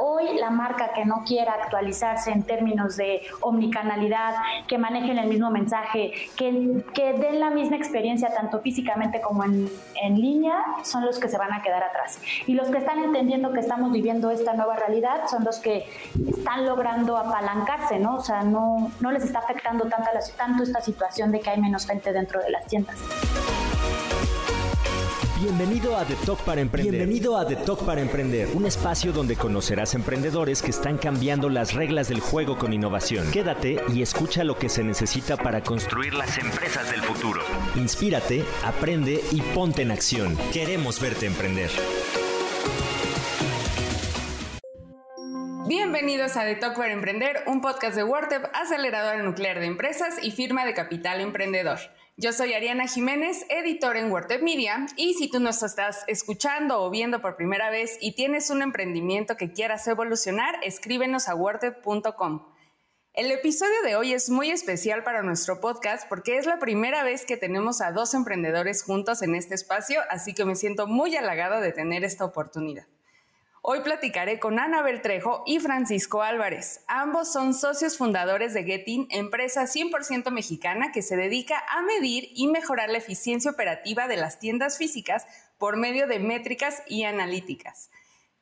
Hoy la marca que no quiera actualizarse en términos de omnicanalidad, que manejen el mismo mensaje, que, que den la misma experiencia tanto físicamente como en, en, línea, son los que se van a quedar atrás. Y los que están entendiendo que estamos viviendo esta nueva realidad son los que están logrando apalancarse, ¿no? O sea, no, no les está afectando tanto, tanto esta situación de que hay menos gente dentro de las tiendas. Bienvenido a The Talk para Emprender. Bienvenido a The Talk para Emprender, un espacio donde conocerás emprendedores que están cambiando las reglas del juego con innovación. Quédate y escucha lo que se necesita para construir las empresas del futuro. Inspírate, aprende y ponte en acción. Queremos verte emprender. Bienvenidos a The Talk para Emprender, un podcast de WordTep, aceleradora nuclear de empresas y firma de capital emprendedor. Yo soy Ariana Jiménez, editor en WordTech Media, y si tú nos estás escuchando o viendo por primera vez y tienes un emprendimiento que quieras evolucionar, escríbenos a wordtech.com. El episodio de hoy es muy especial para nuestro podcast porque es la primera vez que tenemos a dos emprendedores juntos en este espacio, así que me siento muy halagado de tener esta oportunidad. Hoy platicaré con Ana Beltrejo y Francisco Álvarez. Ambos son socios fundadores de Getin, empresa 100% mexicana que se dedica a medir y mejorar la eficiencia operativa de las tiendas físicas por medio de métricas y analíticas.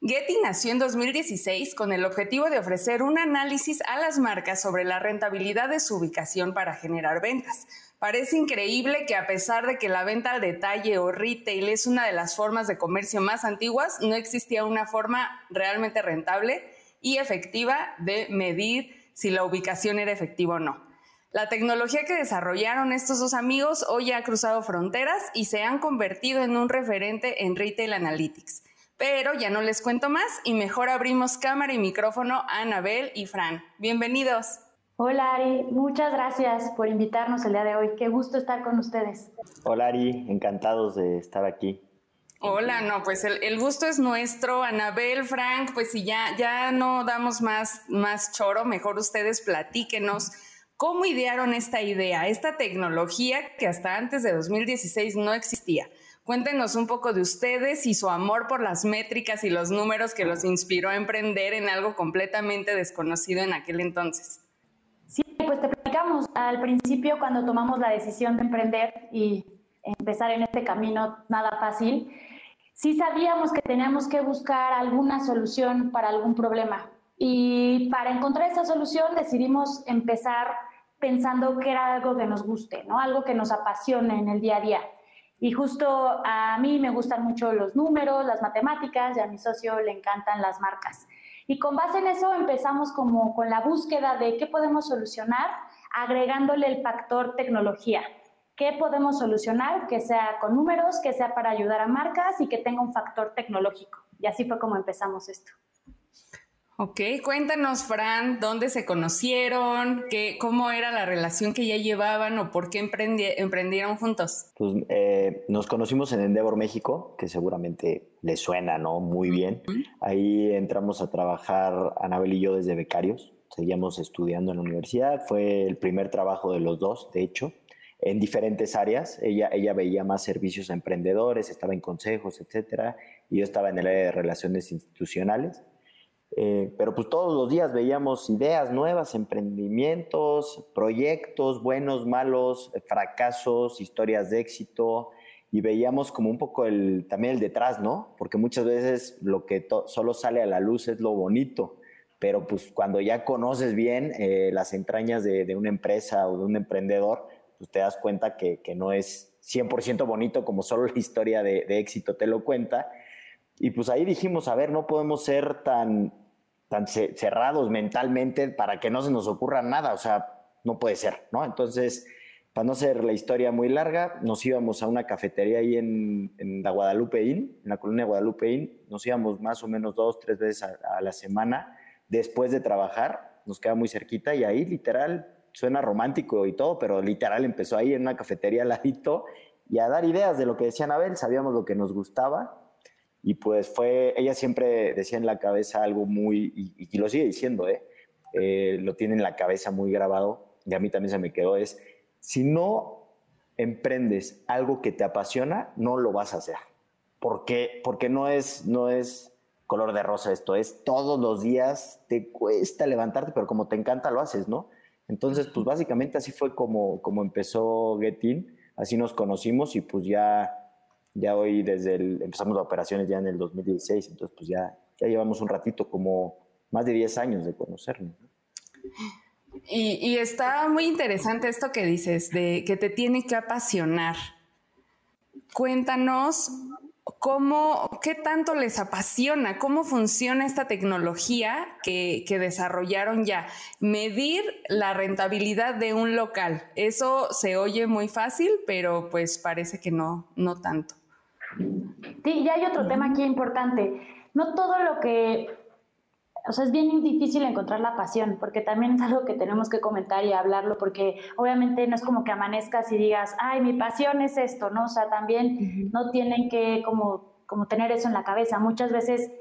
Getty nació en 2016 con el objetivo de ofrecer un análisis a las marcas sobre la rentabilidad de su ubicación para generar ventas. Parece increíble que a pesar de que la venta al detalle o retail es una de las formas de comercio más antiguas, no existía una forma realmente rentable y efectiva de medir si la ubicación era efectiva o no. La tecnología que desarrollaron estos dos amigos hoy ha cruzado fronteras y se han convertido en un referente en Retail Analytics. Pero ya no les cuento más y mejor abrimos cámara y micrófono a Anabel y Fran. Bienvenidos. Hola Ari, muchas gracias por invitarnos el día de hoy. Qué gusto estar con ustedes. Hola Ari, encantados de estar aquí. Hola, no, pues el, gusto es nuestro. Anabel, Frank, pues si ya, ya no damos más, más choro, mejor ustedes platíquenos cómo idearon esta idea, esta tecnología que hasta antes de 2016 no existía. Cuéntenos un poco de ustedes y su amor por las métricas y los números que los inspiró a emprender en algo completamente desconocido en aquel entonces. Sí, pues te platicamos al principio cuando tomamos la decisión de emprender y empezar en este camino nada fácil, sí sabíamos que teníamos que buscar alguna solución para algún problema. Y para encontrar esa solución decidimos empezar pensando que era algo que nos guste, ¿no? Algo que nos apasione en el día a día. Y justo a mí me gustan mucho los números, las matemáticas, y a mi socio le encantan las marcas. Y con base en eso empezamos como con la búsqueda de qué podemos solucionar, agregándole el factor tecnología. ¿Qué podemos solucionar que sea con números, que sea para ayudar a marcas y que tenga un factor tecnológico? Y así fue como empezamos esto. Ok, cuéntanos, Fran, dónde se conocieron, qué, cómo era la relación que ya llevaban o por qué emprendieron juntos. Pues eh, nos conocimos en Endeavor México, que seguramente le suena, ¿no? Muy bien. Ahí entramos a trabajar Anabel y yo desde becarios. Seguíamos estudiando en la universidad. Fue el primer trabajo de los dos, de hecho, en diferentes áreas. Ella, ella veía más servicios a emprendedores, estaba en consejos, etcétera, y yo estaba en el área de relaciones institucionales. Eh, pero pues todos los días veíamos ideas nuevas, emprendimientos, proyectos buenos, malos, fracasos, historias de éxito y veíamos como un poco el, también el detrás, ¿no? Porque muchas veces lo que solo sale a la luz es lo bonito, pero pues cuando ya conoces bien eh, las entrañas de, una empresa o de un emprendedor, pues te das cuenta que, no es 100% bonito como solo la historia de, de éxito te lo cuenta. Y pues ahí dijimos, a ver, no podemos ser tan, tan cerrados mentalmente para que no se nos ocurra nada, o sea, no puede ser, ¿no? Entonces, para no hacer la historia muy larga, nos íbamos a una cafetería ahí en, la Guadalupe Inn, en la colonia Guadalupe Inn, nos íbamos más o menos dos, tres veces a, la semana después de trabajar, nos queda muy cerquita y ahí literal, suena romántico y todo, pero literal empezó ahí en una cafetería al ladito y a dar ideas de lo que decían Abel, sabíamos lo que nos gustaba y pues fue, ella siempre decía en la cabeza algo muy, y, lo sigue diciendo, ¿eh? ¿eh? lo tiene en la cabeza muy grabado, y a mí también se me quedó, es, si no emprendes algo que te apasiona, no lo vas a hacer. ¿Por qué? Porque no es, no es color de rosa esto es, todos los días te cuesta levantarte, pero como te encanta lo haces, ¿no? Entonces, pues básicamente así fue como, como empezó Getin, así nos conocimos y pues ya, ya hoy desde el, empezamos las operaciones ya en el 2016, entonces pues ya, ya llevamos un ratito, como más de 10 años de conocernos. Y, y, está muy interesante esto que dices, de que te tiene que apasionar. Cuéntanos ¿Cómo, ¿Qué tanto les apasiona? ¿Cómo funciona esta tecnología que, desarrollaron ya? Medir la rentabilidad de un local. Eso se oye muy fácil, pero pues parece que no, no tanto. Sí, y hay otro tema aquí importante. No todo lo que o sea, es bien difícil encontrar la pasión, porque también es algo que tenemos que comentar y hablarlo, porque obviamente no es como que amanezcas y digas, ay, mi pasión es esto, ¿no? O sea, también no tienen que como, como tener eso en la cabeza. Muchas veces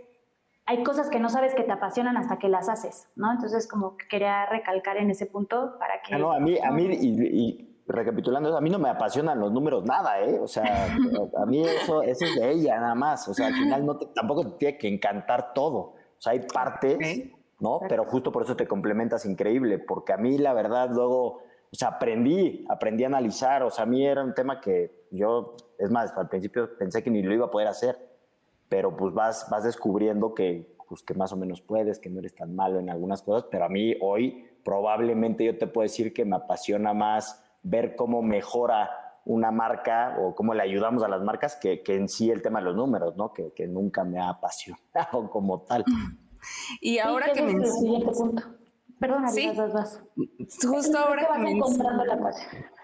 hay cosas que no sabes que te apasionan hasta que las haces, ¿no? Entonces, como que quería recalcar en ese punto para que... Ah, no, a mí, a mí y, recapitulando, a mí no me apasionan los números nada, ¿eh? O sea, a mí eso, eso es de ella nada más. O sea, al final no tampoco te tiene que encantar todo sea, hay partes, ¿no? Pero justo por eso te complementas increíble, porque a mí la verdad luego, o sea, aprendí, aprendí a analizar, o sea, a mí era un tema que yo, es más, al principio pensé que ni lo iba a poder hacer, pero pues vas, vas descubriendo que, pues, que más o menos puedes, que no eres tan malo en algunas cosas, pero a mí hoy probablemente yo te puedo decir que me apasiona más ver cómo mejora una marca o cómo le ayudamos a las marcas que, que en sí el tema de los números, ¿no? Que, que nunca me ha apasionado como tal. Y ahora que mencionas... Perdón, ¿Sí? vas, vas. Justo ahora que, mencionan...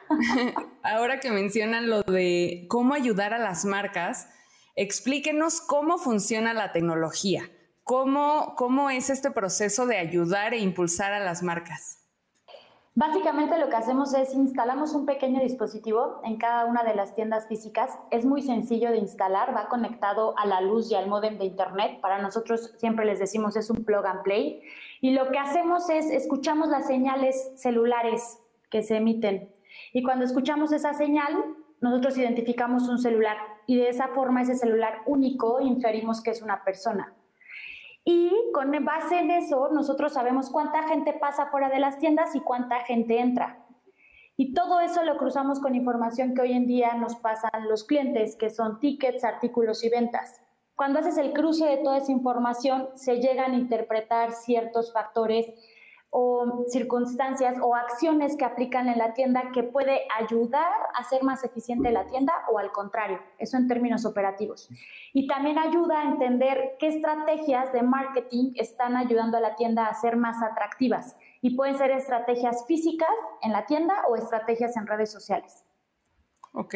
ahora que mencionan lo de cómo ayudar a las marcas, explíquenos cómo funciona la tecnología. ¿Cómo, ¿Cómo es este proceso de ayudar e impulsar a las marcas? Básicamente lo que hacemos es instalamos un pequeño dispositivo en cada una de las tiendas físicas. Es muy sencillo de instalar, va conectado a la luz y al modem de internet. Para nosotros siempre les decimos es un plug and play. Y lo que hacemos es escuchamos las señales celulares que se emiten. Y cuando escuchamos esa señal, nosotros identificamos un celular y de esa forma ese celular único inferimos que es una persona. Y con base en eso, nosotros sabemos cuánta gente pasa fuera de las tiendas y cuánta gente entra. Y todo eso lo cruzamos con información que hoy en día nos pasan los clientes, que son tickets, artículos y ventas. Cuando haces el cruce de toda esa información, se llegan a interpretar ciertos factores o circunstancias o acciones que aplican en la tienda que puede ayudar a ser más eficiente la tienda o al contrario, eso en términos operativos. Y también ayuda a entender qué estrategias de marketing están ayudando a la tienda a ser más atractivas y pueden ser estrategias físicas en la tienda o estrategias en redes sociales. Ok.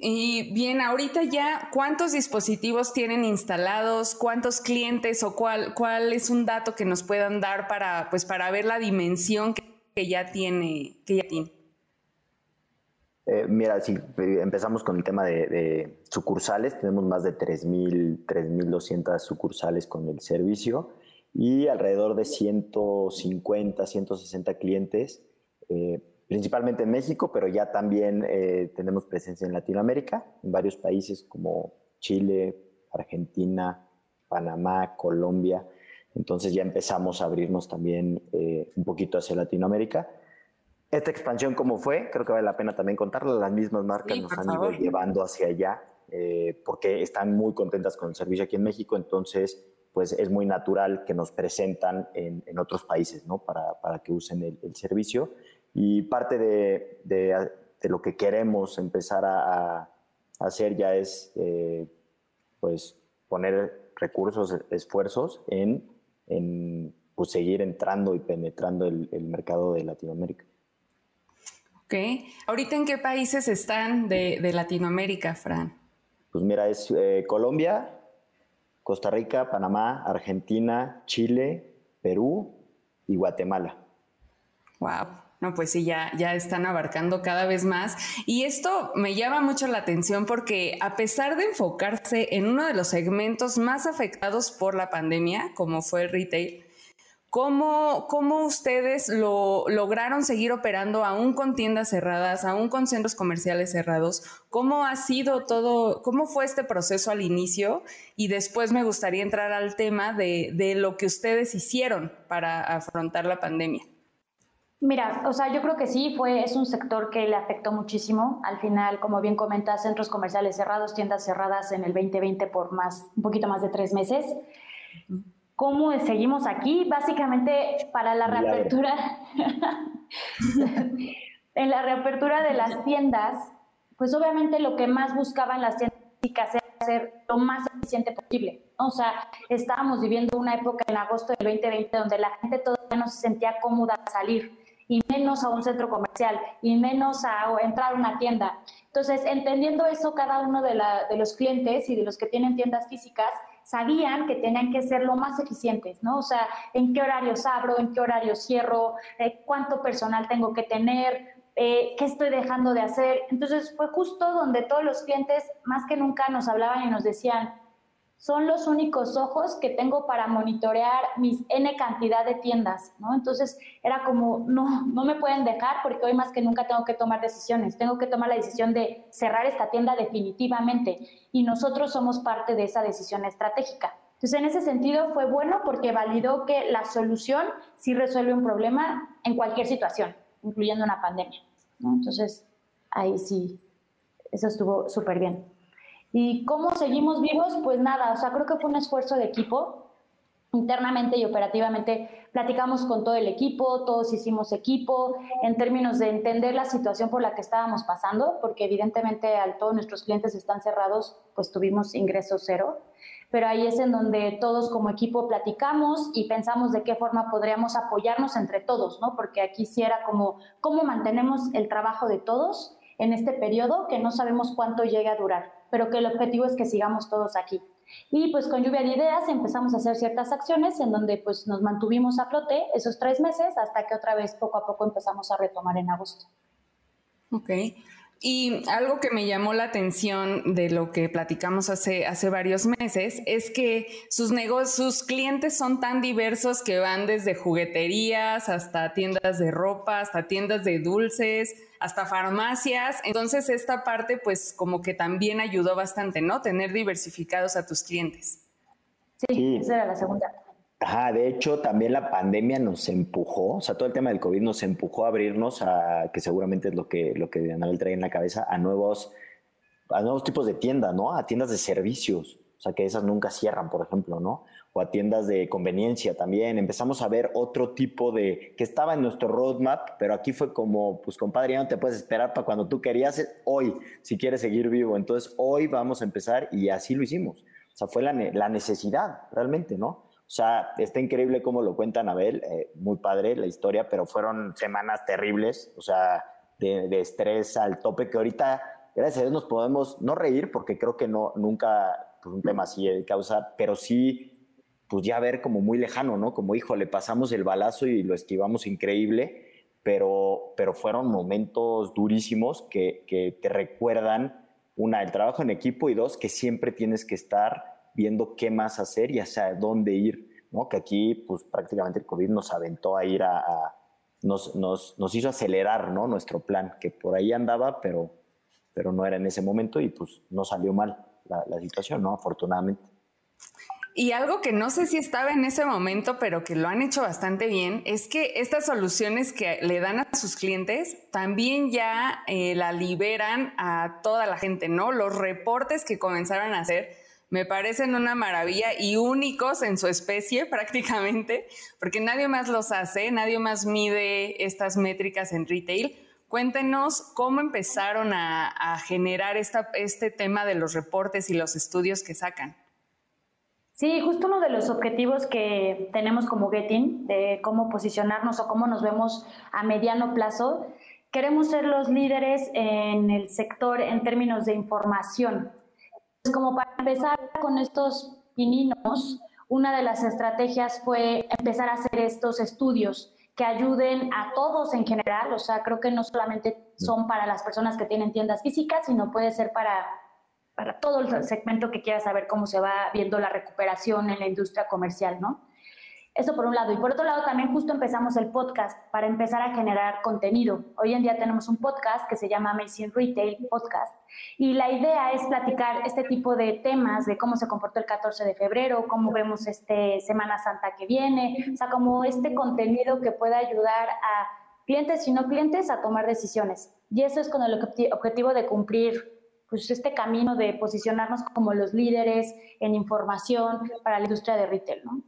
Y bien, ahorita ya, ¿cuántos dispositivos tienen instalados? ¿Cuántos clientes o cuál, cuál es un dato que nos puedan dar para, pues, para ver la dimensión que, ya tiene? Que ya tiene? Eh, mira, si empezamos con el tema de, sucursales, tenemos más de 3.200 sucursales con el servicio y alrededor de 150, 160 clientes. Eh, principalmente en México, pero ya también eh, tenemos presencia en Latinoamérica, en varios países como Chile, Argentina, Panamá, Colombia. Entonces ya empezamos a abrirnos también eh, un poquito hacia Latinoamérica. Esta expansión, ¿cómo fue? Creo que vale la pena también contarla. Las mismas marcas nos han ido llevando hacia allá eh, porque están muy contentas con el servicio aquí en México. Entonces, pues es muy natural que nos presentan en, otros países, ¿no? Para, para que usen el, el servicio. Y parte de, de, lo que queremos empezar a, hacer ya es eh, pues poner recursos, esfuerzos en, en pues, seguir entrando y penetrando el, mercado de Latinoamérica. Ok. ¿Ahorita en qué países están de, de Latinoamérica, Fran? Pues mira, es eh, Colombia, Costa Rica, Panamá, Argentina, Chile, Perú y Guatemala. Wow. No, pues sí, ya, ya están abarcando cada vez más. Y esto me llama mucho la atención porque a pesar de enfocarse en uno de los segmentos más afectados por la pandemia, como fue el retail, ¿Cómo, ¿Cómo, ustedes lo lograron seguir operando aún con tiendas cerradas, aún con centros comerciales cerrados? ¿Cómo ha sido todo, cómo fue este proceso al inicio? Y después me gustaría entrar al tema de, de lo que ustedes hicieron para afrontar la pandemia. Mira, o sea, yo creo que sí, fue, es un sector que le afectó muchísimo. Al final, como bien comentas, centros comerciales cerrados, tiendas cerradas en el 2020 por más, un poquito más de tres meses. ¿Cómo seguimos aquí? Básicamente para la reapertura, en la reapertura de las tiendas, pues obviamente lo que más buscaban las tiendas era ser lo más eficiente posible. O sea, estábamos viviendo una época en agosto del 2020 donde la gente todavía no se sentía cómoda al salir y menos a un centro comercial y menos a entrar a una tienda. Entonces, entendiendo eso, cada uno de, de los clientes y de los que tienen tiendas físicas sabían que tenían que ser lo más eficientes, ¿no? O sea, en qué horarios abro, en qué horario cierro, eh, cuánto personal tengo que tener, eh, qué estoy dejando de hacer. Entonces fue justo donde todos los clientes más que nunca nos hablaban y nos decían, son los únicos ojos que tengo para monitorear mis N cantidad de tiendas, ¿no? Entonces era como, no, no me pueden dejar porque hoy más que nunca tengo que tomar decisiones, tengo que tomar la decisión de cerrar esta tienda definitivamente y nosotros somos parte de esa decisión estratégica. Entonces, en ese sentido fue bueno porque validó que la solución sí resuelve un problema en cualquier situación, incluyendo una pandemia. Entonces, ahí sí, eso estuvo súper bien. ¿Y cómo seguimos vivos? Pues nada, o sea, creo que fue un esfuerzo de equipo. Internamente y operativamente platicamos con todo el equipo, todos hicimos equipo en términos de entender la situación por la que estábamos pasando, porque evidentemente al todos nuestros clientes están cerrados, pues tuvimos ingreso cero. Pero ahí es en donde todos como equipo platicamos y pensamos de qué forma podríamos apoyarnos entre todos, ¿no? Porque aquí sí era como cómo mantenemos el trabajo de todos en este periodo que no sabemos cuánto llegue a durar pero que el objetivo es que sigamos todos aquí. Y pues con lluvia de ideas empezamos a hacer ciertas acciones en donde pues nos mantuvimos a flote esos tres meses hasta que otra vez poco a poco empezamos a retomar en agosto. Ok. Y algo que me llamó la atención de lo que platicamos hace, hace varios meses es que sus negocios, sus clientes son tan diversos que van desde jugueterías hasta tiendas de ropa, hasta tiendas de dulces, hasta farmacias. Entonces esta parte pues como que también ayudó bastante, ¿no? Tener diversificados a tus clientes. Sí, esa era la segunda. Ajá, de hecho también la pandemia nos empujó, o sea, todo el tema del COVID nos empujó a abrirnos a, que seguramente es lo que, lo que Anabel trae en la cabeza, a nuevos, a nuevos tipos de tiendas, ¿no? A tiendas de servicios, o sea, que esas nunca cierran, por ejemplo, ¿no? O a tiendas de conveniencia también. Empezamos a ver otro tipo de, que estaba en nuestro roadmap, pero aquí fue como, pues compadre, ya no te puedes esperar para cuando tú querías, hoy, si quieres seguir vivo. Entonces, hoy vamos a empezar y así lo hicimos. O sea, fue la, la necesidad, realmente, ¿no? O sea, está increíble cómo lo cuenta Anabel, eh, muy padre la historia, pero fueron semanas terribles, o sea, de, estrés al tope, que ahorita, gracias a Dios, nos podemos no reír, porque creo que no, nunca, pues un tema así de causa, pero sí, pues ya ver como muy lejano, ¿no? Como, hijo, le pasamos el balazo y lo esquivamos increíble, pero, pero fueron momentos durísimos que, que te recuerdan, una, el trabajo en equipo y dos, que siempre tienes que estar viendo qué más hacer y hacia dónde ir, ¿no? Que aquí, pues prácticamente el COVID nos aventó a ir a, nos, nos, nos, hizo acelerar, ¿no? Nuestro plan, que por ahí andaba, pero, pero no era en ese momento y pues no salió mal la, la situación, ¿no? Afortunadamente. Y algo que no sé si estaba en ese momento, pero que lo han hecho bastante bien, es que estas soluciones que le dan a sus clientes también ya eh, la liberan a toda la gente, ¿no? Los reportes que comenzaron a hacer me parecen una maravilla y únicos en su especie prácticamente, porque nadie más los hace, nadie más mide estas métricas en retail. Cuéntenos cómo empezaron a, generar esta, este tema de los reportes y los estudios que sacan. Sí, justo uno de los objetivos que tenemos como Getting, de cómo posicionarnos o cómo nos vemos a mediano plazo, queremos ser los líderes en el sector en términos de información. Como para empezar con estos pininos, una de las estrategias fue empezar a hacer estos estudios que ayuden a todos en general, o sea, creo que no solamente son para las personas que tienen tiendas físicas, sino puede ser para, para todo el segmento que quiera saber cómo se va viendo la recuperación en la industria comercial, ¿no? Eso por un lado. Y por otro lado, también justo empezamos el podcast para empezar a generar contenido. Hoy en día tenemos un podcast que se llama Amazing Retail Podcast. Y la idea es platicar este tipo de temas de cómo se comportó el 14 de febrero, cómo vemos este Semana Santa que viene, o sea, como este contenido que pueda ayudar a clientes y no clientes a tomar decisiones. Y eso es con el objetivo de cumplir pues este camino de posicionarnos como los líderes en información para la industria de retail, ¿no?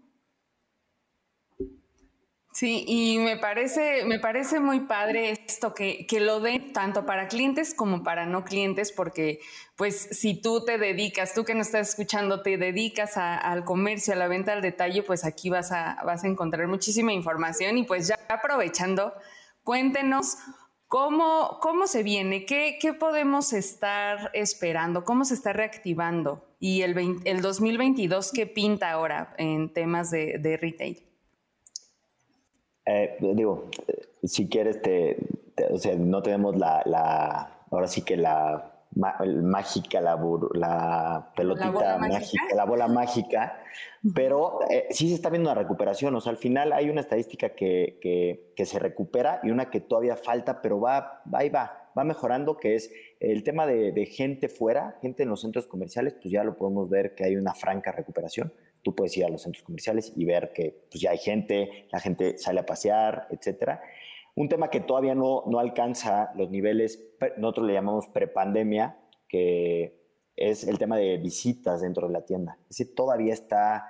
Sí, y me parece, me parece muy padre esto que, que lo den tanto para clientes como para no clientes, porque pues si tú te dedicas, tú que nos estás escuchando, te dedicas al comercio, a la venta al detalle, pues aquí vas a, vas a encontrar muchísima información y pues ya aprovechando, cuéntenos cómo, cómo se viene, qué, qué podemos estar esperando, cómo se está reactivando y el, el 2022, qué pinta ahora en temas de, de retail. Eh, digo, si quieres, te, o sea, no tenemos la, la, ahora sí que la mágica, la, la pelotita mágica, la bola mágica, pero eh, sí se está viendo una recuperación, o sea, al final hay una estadística que, que, que se recupera y una que todavía falta, pero va, va y va, va mejorando, que es el tema de, de gente fuera, gente en los centros comerciales, pues ya lo podemos ver que hay una franca recuperación tú puedes ir a los centros comerciales y ver que pues, ya hay gente, la gente sale a pasear, etcétera. Un tema que todavía no, no alcanza los niveles, nosotros le llamamos prepandemia, que es el tema de visitas dentro de la tienda. Ese todavía está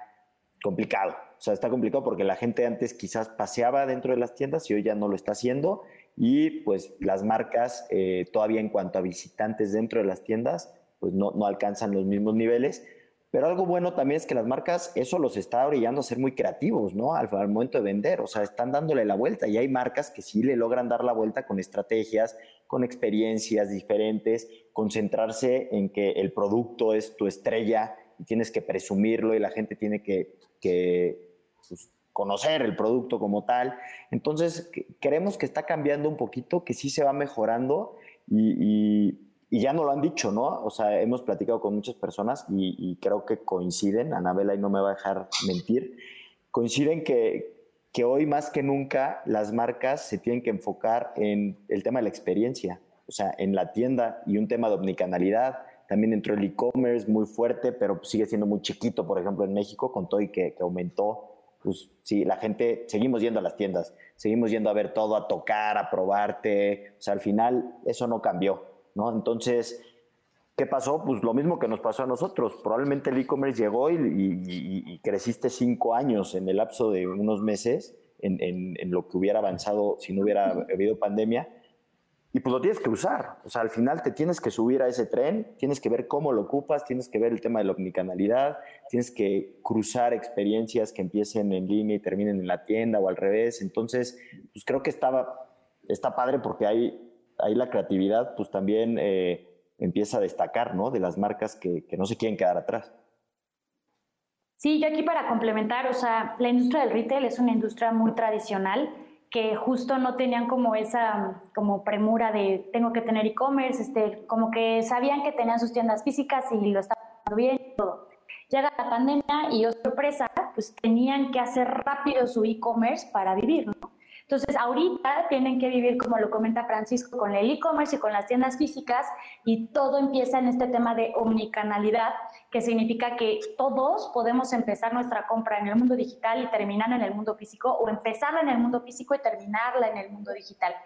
complicado. O sea, está complicado porque la gente antes quizás paseaba dentro de las tiendas y hoy ya no lo está haciendo. Y pues las marcas eh, todavía en cuanto a visitantes dentro de las tiendas, pues no, no alcanzan los mismos niveles pero algo bueno también es que las marcas eso los está orillando a ser muy creativos, ¿no? Al, momento de vender, o sea, están dándole la vuelta y hay marcas que sí le logran dar la vuelta con estrategias, con experiencias diferentes, concentrarse en que el producto es tu estrella y tienes que presumirlo y la gente tiene que, pues, conocer el producto como tal. Entonces, creemos que está cambiando un poquito, que sí se va mejorando y ya no lo han dicho, ¿no? O sea, hemos platicado con muchas personas y, creo que coinciden, Anabela y no me va a dejar mentir, coinciden que, que hoy más que nunca las marcas se tienen que enfocar en el tema de la experiencia, o sea, en la tienda y un tema de omnicanalidad. También entró el e-commerce muy fuerte, pero sigue siendo muy chiquito, por ejemplo, en México, con todo y que, que aumentó pues sí, la gente, seguimos yendo a las tiendas, seguimos yendo a ver todo, a tocar, a probarte, o sea, al final eso no cambió. ¿No? Entonces, ¿qué pasó? Pues lo mismo que nos pasó a nosotros. Probablemente el e-commerce llegó y, creciste cinco años en el lapso de unos meses en, lo que hubiera avanzado si no hubiera habido pandemia. Y pues lo tienes que usar. O sea, al final te tienes que subir a ese tren, tienes que ver cómo lo ocupas, tienes que ver el tema de la omnicanalidad, tienes que cruzar experiencias que empiecen en línea y terminen en la tienda o al revés. Entonces, pues creo que estaba, está padre porque hay ahí la creatividad pues también eh, empieza a destacar, ¿no? De las marcas que, no se quieren quedar atrás. Sí, yo aquí para complementar, o sea, la industria del retail es una industria muy tradicional que justo no tenían como esa como premura de tengo que tener e-commerce, este, como que sabían que tenían sus tiendas físicas y lo estaban haciendo bien todo. Llega la pandemia y, oh sorpresa, pues tenían que hacer rápido su e-commerce para vivir, ¿no? Entonces, ahorita tienen que vivir, como lo comenta Francisco, con el e-commerce y con las tiendas físicas y todo empieza en este tema de omnicanalidad, que significa que todos podemos empezar nuestra compra en el mundo digital y terminar en el mundo físico o empezarla en el mundo físico y terminarla en el mundo digital.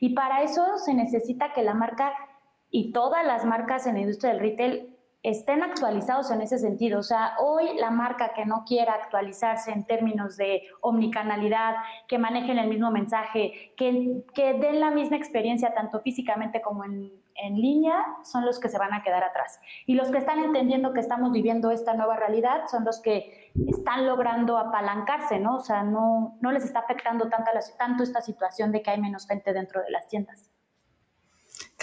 Y para eso se necesita que la marca y todas las marcas en la industria del retail estén actualizados en ese sentido. O sea, hoy la marca que no quiera actualizarse en términos de omnicanalidad, que manejen el mismo mensaje, que, que den la misma experiencia tanto físicamente como en, en, línea, son los que se van a quedar atrás. Y los que están entendiendo que estamos viviendo esta nueva realidad son los que están logrando apalancarse, ¿no? O sea, no, no les está afectando tanto, tanto esta situación de que hay menos gente dentro de las tiendas.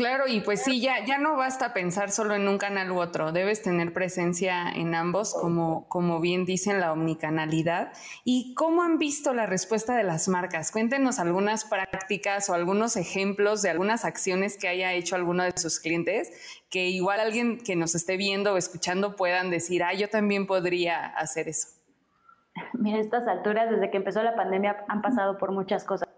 Claro, y pues sí, ya, ya no basta pensar solo en un canal u otro, debes tener presencia en ambos, como, como bien dicen la omnicanalidad. ¿Y cómo han visto la respuesta de las marcas? Cuéntenos algunas prácticas o algunos ejemplos de algunas acciones que haya hecho alguno de sus clientes, que igual alguien que nos esté viendo o escuchando puedan decir, ah, yo también podría hacer eso. Mira, estas alturas, desde que empezó la pandemia, han pasado por muchas cosas.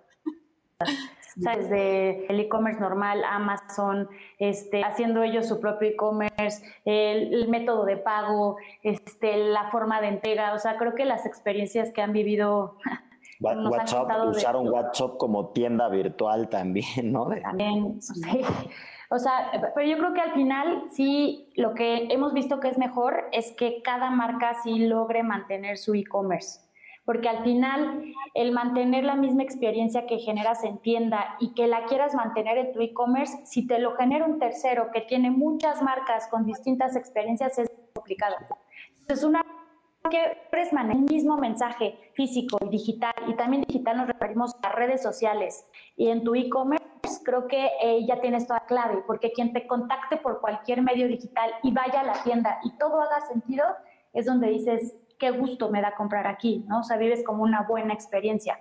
O sea, desde el e-commerce normal, Amazon, este, haciendo ellos su propio e-commerce, el, método de pago, este, la forma de entrega. O sea, creo que las experiencias que han vivido. WhatsApp, usaron WhatsApp como tienda virtual también, ¿no? También, sí. O sea, pero yo creo que al final sí, lo que hemos visto que es mejor es que cada marca sí logre mantener su e-commerce porque al final el mantener la misma experiencia que generas en tienda y que la quieras mantener en tu e-commerce, si te lo genera un tercero que tiene muchas marcas con distintas experiencias, es complicado. Entonces, una que el mismo mensaje físico y digital, y también digital nos referimos a redes sociales y en tu e-commerce, creo que eh, ya tienes toda clave, porque quien te contacte por cualquier medio digital y vaya a la tienda y todo haga sentido, es donde dices, qué gusto me da comprar aquí, ¿no? O sea, vives como una buena experiencia.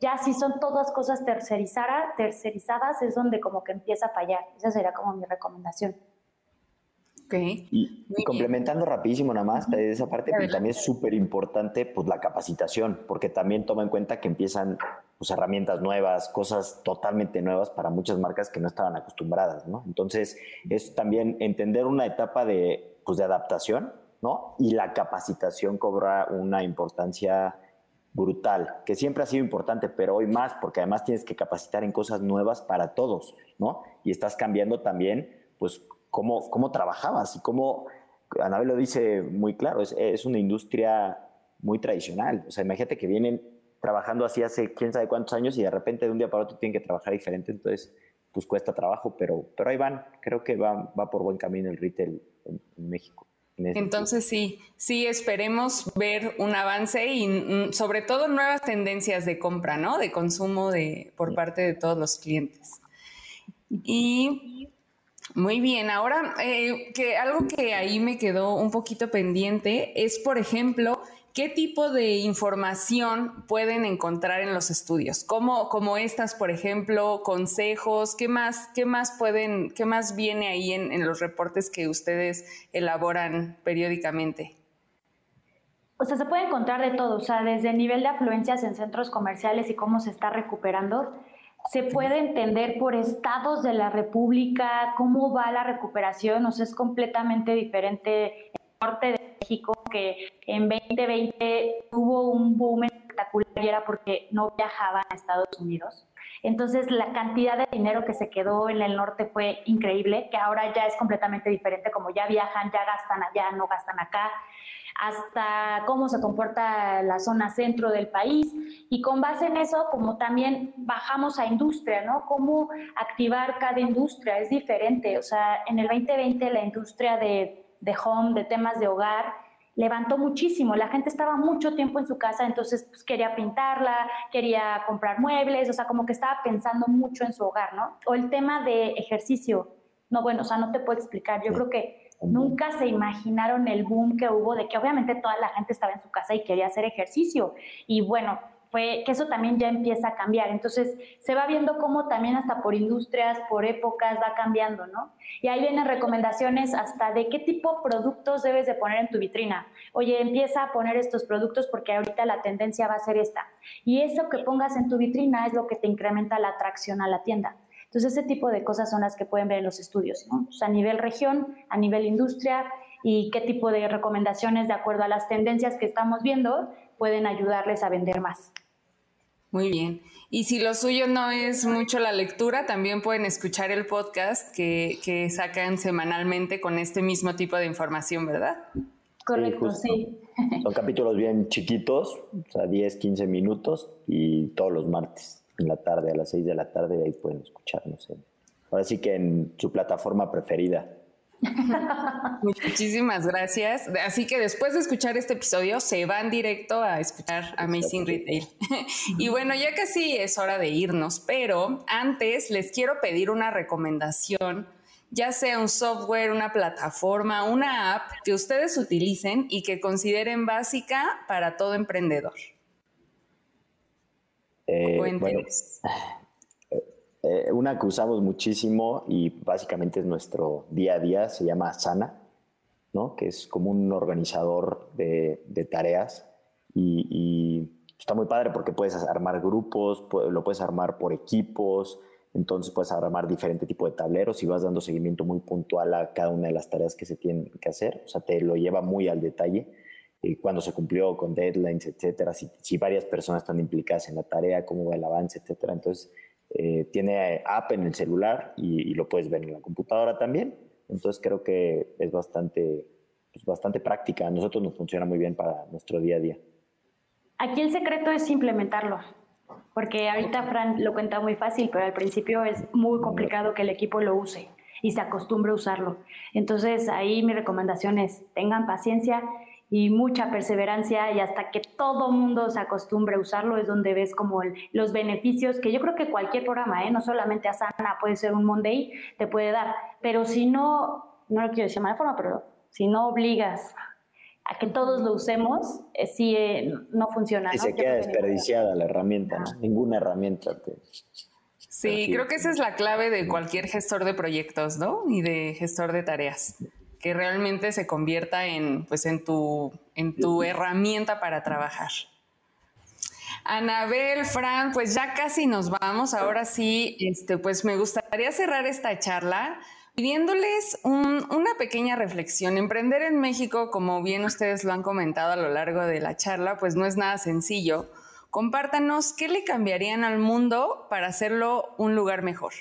Ya si son todas cosas tercerizadas, tercerizadas es donde como que empieza a fallar. Esa sería como mi recomendación. Okay. Y, complementando rapidísimo nada más, de esa parte, que también es súper importante pues la capacitación, porque también toma en cuenta que empiezan pues, herramientas nuevas, cosas totalmente nuevas para muchas marcas que no estaban acostumbradas, ¿no? Entonces, es también entender una etapa de, pues, de adaptación ¿no? Y la capacitación cobra una importancia brutal, que siempre ha sido importante, pero hoy más, porque además tienes que capacitar en cosas nuevas para todos, ¿no? Y estás cambiando también, pues, cómo, cómo trabajabas y cómo, Anabel lo dice muy claro, es, es una industria muy tradicional. O sea, imagínate que vienen trabajando así hace quién sabe cuántos años y de repente de un día para otro tienen que trabajar diferente, entonces, pues cuesta trabajo, pero, pero ahí van. Creo que va, va por buen camino el retail en México. Entonces sí, sí esperemos ver un avance y mm, sobre todo nuevas tendencias de compra, ¿no? De consumo de, por parte de todos los clientes. Y muy bien, ahora eh, que algo que ahí me quedó un poquito pendiente es, por ejemplo, ¿Qué tipo de información pueden encontrar en los estudios? Como, como estas, por ejemplo, consejos, ¿qué más, qué más pueden, qué más viene ahí en, en los reportes que ustedes elaboran periódicamente? O sea, se puede encontrar de todo, o sea, desde el nivel de afluencias en centros comerciales y cómo se está recuperando, se puede entender por estados de la República cómo va la recuperación, o sea, es completamente diferente el norte de México, que en 2020 tuvo un boom espectacular y era porque no viajaban a Estados Unidos. Entonces la cantidad de dinero que se quedó en el norte fue increíble, que ahora ya es completamente diferente, como ya viajan, ya gastan allá, no gastan acá, hasta cómo se comporta la zona centro del país y con base en eso, como también bajamos a industria, ¿no? Cómo activar cada industria es diferente, o sea, en el 2020 la industria de de home, de temas de hogar, levantó muchísimo. La gente estaba mucho tiempo en su casa, entonces pues, quería pintarla, quería comprar muebles, o sea, como que estaba pensando mucho en su hogar, ¿no? O el tema de ejercicio. No, bueno, o sea, no te puedo explicar. Yo creo que nunca se imaginaron el boom que hubo de que obviamente toda la gente estaba en su casa y quería hacer ejercicio. Y bueno, fue que eso también ya empieza a cambiar. Entonces, se va viendo cómo también hasta por industrias, por épocas va cambiando, ¿no? Y ahí vienen recomendaciones hasta de qué tipo de productos debes de poner en tu vitrina. Oye, empieza a poner estos productos porque ahorita la tendencia va a ser esta. Y eso que pongas en tu vitrina es lo que te incrementa la atracción a la tienda. Entonces, ese tipo de cosas son las que pueden ver en los estudios, ¿no? a nivel región, a nivel industria y qué tipo de recomendaciones de acuerdo a las tendencias que estamos viendo pueden ayudarles a vender más. Muy bien. Y si lo suyo no es mucho la lectura, también pueden escuchar el podcast que, que sacan semanalmente con este mismo tipo de información, ¿verdad? Correcto, sí. Son capítulos bien chiquitos, o sea, 10, 15 minutos y todos los martes en la tarde, a las 6 de la tarde, ahí pueden escucharnos. Ahora sí que en su plataforma preferida. Muchísimas gracias. Así que después de escuchar este episodio, se van directo a escuchar Amazing Retail. y bueno, ya casi es hora de irnos, pero antes les quiero pedir una recomendación, ya sea un software, una plataforma, una app que ustedes utilicen y que consideren básica para todo emprendedor. Eh, eh, una que usamos muchísimo y básicamente es nuestro día a día, se llama Sana, ¿no? que es como un organizador de, tareas y, está muy padre porque puedes armar grupos, lo puedes armar por equipos, entonces puedes armar diferente tipo de tableros y vas dando seguimiento muy puntual a cada una de las tareas que se tienen que hacer, o sea, te lo lleva muy al detalle eh, cuando se cumplió con deadlines, etcétera, si, si, varias personas están implicadas en la tarea, cómo va el avance, etcétera. Entonces, eh, tiene app en el celular y, lo puedes ver en la computadora también. Entonces, creo que es bastante, pues, bastante práctica. A nosotros nos funciona muy bien para nuestro día a día. Aquí el secreto es implementarlo, porque ahorita Fran lo cuenta muy fácil, pero al principio es muy complicado que el equipo lo use y se acostumbre a usarlo. Entonces, ahí mi recomendación es, tengan paciencia y mucha perseverancia y hasta que todo mundo se acostumbre a usarlo es donde ves como los beneficios que yo creo que cualquier programa, ¿eh? no solamente Asana, puede ser un Monday, te puede dar, pero si no, no lo quiero decir de mala forma, pero si no obligas a que todos lo usemos, eh, sí eh, no funciona. Y se queda desperdiciada la herramienta, ¿no? ninguna herramienta. Sí, creo que esa es la clave de cualquier gestor de proyectos, ¿no? Y de gestor de tareas que realmente se convierta en, pues, en, tu, en tu herramienta para trabajar. Anabel, Fran, pues ya casi nos vamos. Ahora sí, este, pues me gustaría cerrar esta charla pidiéndoles una pequeña reflexión. Emprender en México, como bien ustedes lo han comentado a lo largo de la charla, pues no es nada sencillo. Compártanos qué le cambiarían al mundo para hacerlo un lugar mejor.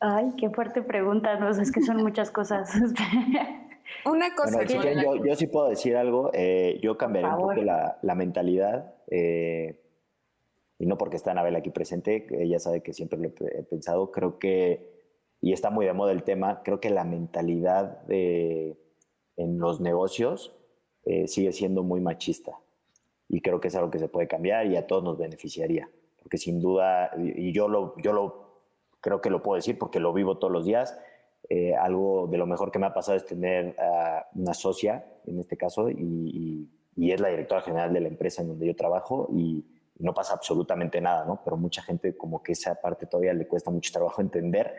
Ay, qué fuerte pregunta, no, es que son muchas cosas. Una cosa yo, sí puedo decir algo, eh, yo cambiaría un poco la, mentalidad, eh, y no porque está Anabel aquí presente, ella sabe que siempre lo he pensado, creo que, y está muy de moda el tema, creo que la mentalidad de, en los negocios eh, sigue siendo muy machista, y creo que es algo que se puede cambiar y a todos nos beneficiaría, porque sin duda, y yo lo, yo lo creo que lo puedo decir porque lo vivo todos los días. Eh, algo de lo mejor que me ha pasado es tener una socia, en este caso, y, es la directora general de la empresa en donde yo trabajo y, no pasa absolutamente nada, ¿no? Pero mucha gente como que esa parte todavía le cuesta mucho trabajo entender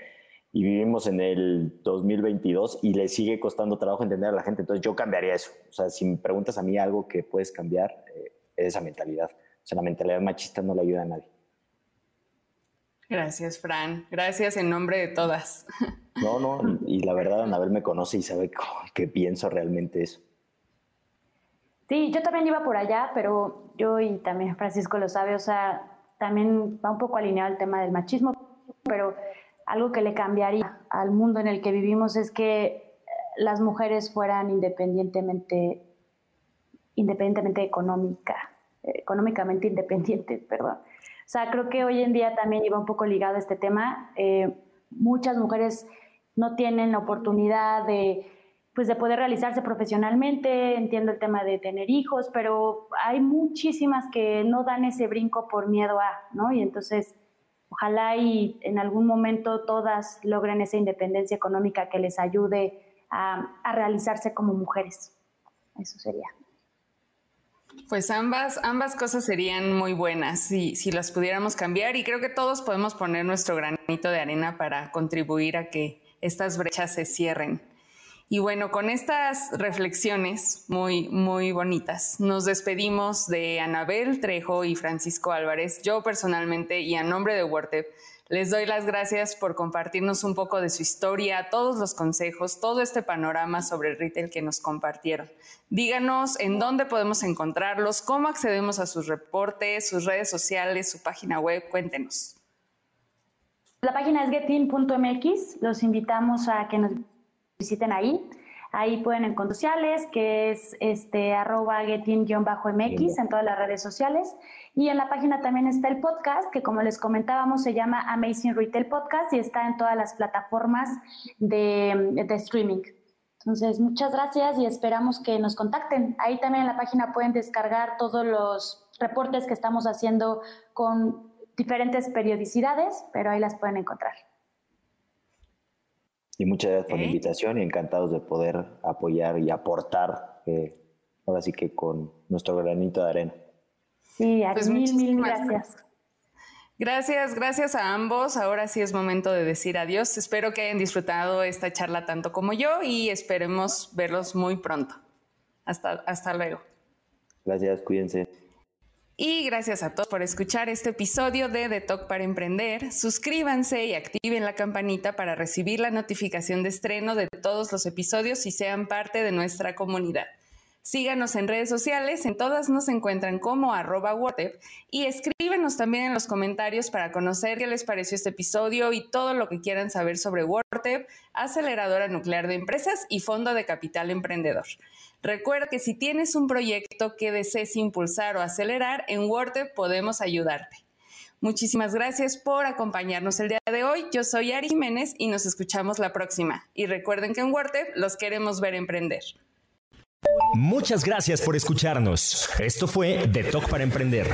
y vivimos en el 2022 y le sigue costando trabajo entender a la gente. Entonces yo cambiaría eso. O sea, si me preguntas a mí algo que puedes cambiar, eh, es esa mentalidad. O sea, la mentalidad machista no le ayuda a nadie. Gracias, Fran. Gracias en nombre de todas. No, no, y la verdad, Anabel me conoce y sabe que pienso realmente eso. Sí, yo también iba por allá, pero yo y también Francisco lo sabe, o sea, también va un poco alineado el tema del machismo, pero algo que le cambiaría al mundo en el que vivimos es que las mujeres fueran independientemente, independientemente económica, económicamente independientes, perdón. O sea, creo que hoy en día también iba un poco ligado a este tema. Eh, muchas mujeres no tienen la oportunidad de, pues, de poder realizarse profesionalmente, entiendo el tema de tener hijos, pero hay muchísimas que no dan ese brinco por miedo a, ¿no? Y entonces, ojalá y en algún momento todas logren esa independencia económica que les ayude a, a realizarse como mujeres. Eso sería. Pues ambas, ambas cosas serían muy buenas si, si las pudiéramos cambiar y creo que todos podemos poner nuestro granito de arena para contribuir a que estas brechas se cierren. Y bueno, con estas reflexiones muy, muy bonitas, nos despedimos de Anabel Trejo y Francisco Álvarez, yo personalmente y a nombre de WordTep les doy las gracias por compartirnos un poco de su historia, todos los consejos, todo este panorama sobre el retail que nos compartieron. Díganos en dónde podemos encontrarlos, cómo accedemos a sus reportes, sus redes sociales, su página web. Cuéntenos. La página es getin.mx. Los invitamos a que nos visiten ahí. Ahí pueden encontrar sociales, que es este arroba getin-mx en todas las redes sociales. Y en la página también está el podcast, que como les comentábamos se llama Amazing Retail Podcast y está en todas las plataformas de, de streaming. Entonces, muchas gracias y esperamos que nos contacten. Ahí también en la página pueden descargar todos los reportes que estamos haciendo con diferentes periodicidades, pero ahí las pueden encontrar. Y muchas gracias por la invitación y encantados de poder apoyar y aportar, eh, ahora sí que con nuestro granito de arena. Sí, pues mil, mil gracias. Gracias, gracias a ambos. Ahora sí es momento de decir adiós. Espero que hayan disfrutado esta charla tanto como yo y esperemos verlos muy pronto. Hasta, hasta luego. Gracias, cuídense. Y gracias a todos por escuchar este episodio de The Talk para Emprender. Suscríbanse y activen la campanita para recibir la notificación de estreno de todos los episodios y sean parte de nuestra comunidad. Síganos en redes sociales, en todas nos encuentran como arroba y escríbenos también en los comentarios para conocer qué les pareció este episodio y todo lo que quieran saber sobre Wordtep, aceleradora nuclear de empresas y fondo de capital emprendedor. Recuerda que si tienes un proyecto que desees impulsar o acelerar, en Wordtep podemos ayudarte. Muchísimas gracias por acompañarnos el día de hoy. Yo soy Ari Jiménez y nos escuchamos la próxima. Y recuerden que en Wordtep los queremos ver emprender. Muchas gracias por escucharnos. Esto fue The Talk para Emprender,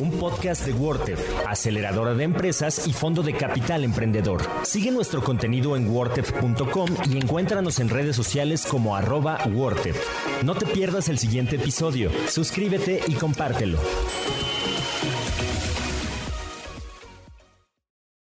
un podcast de WordTep, aceleradora de empresas y fondo de capital emprendedor. Sigue nuestro contenido en wordtep.com y encuéntranos en redes sociales como arroba No te pierdas el siguiente episodio. Suscríbete y compártelo.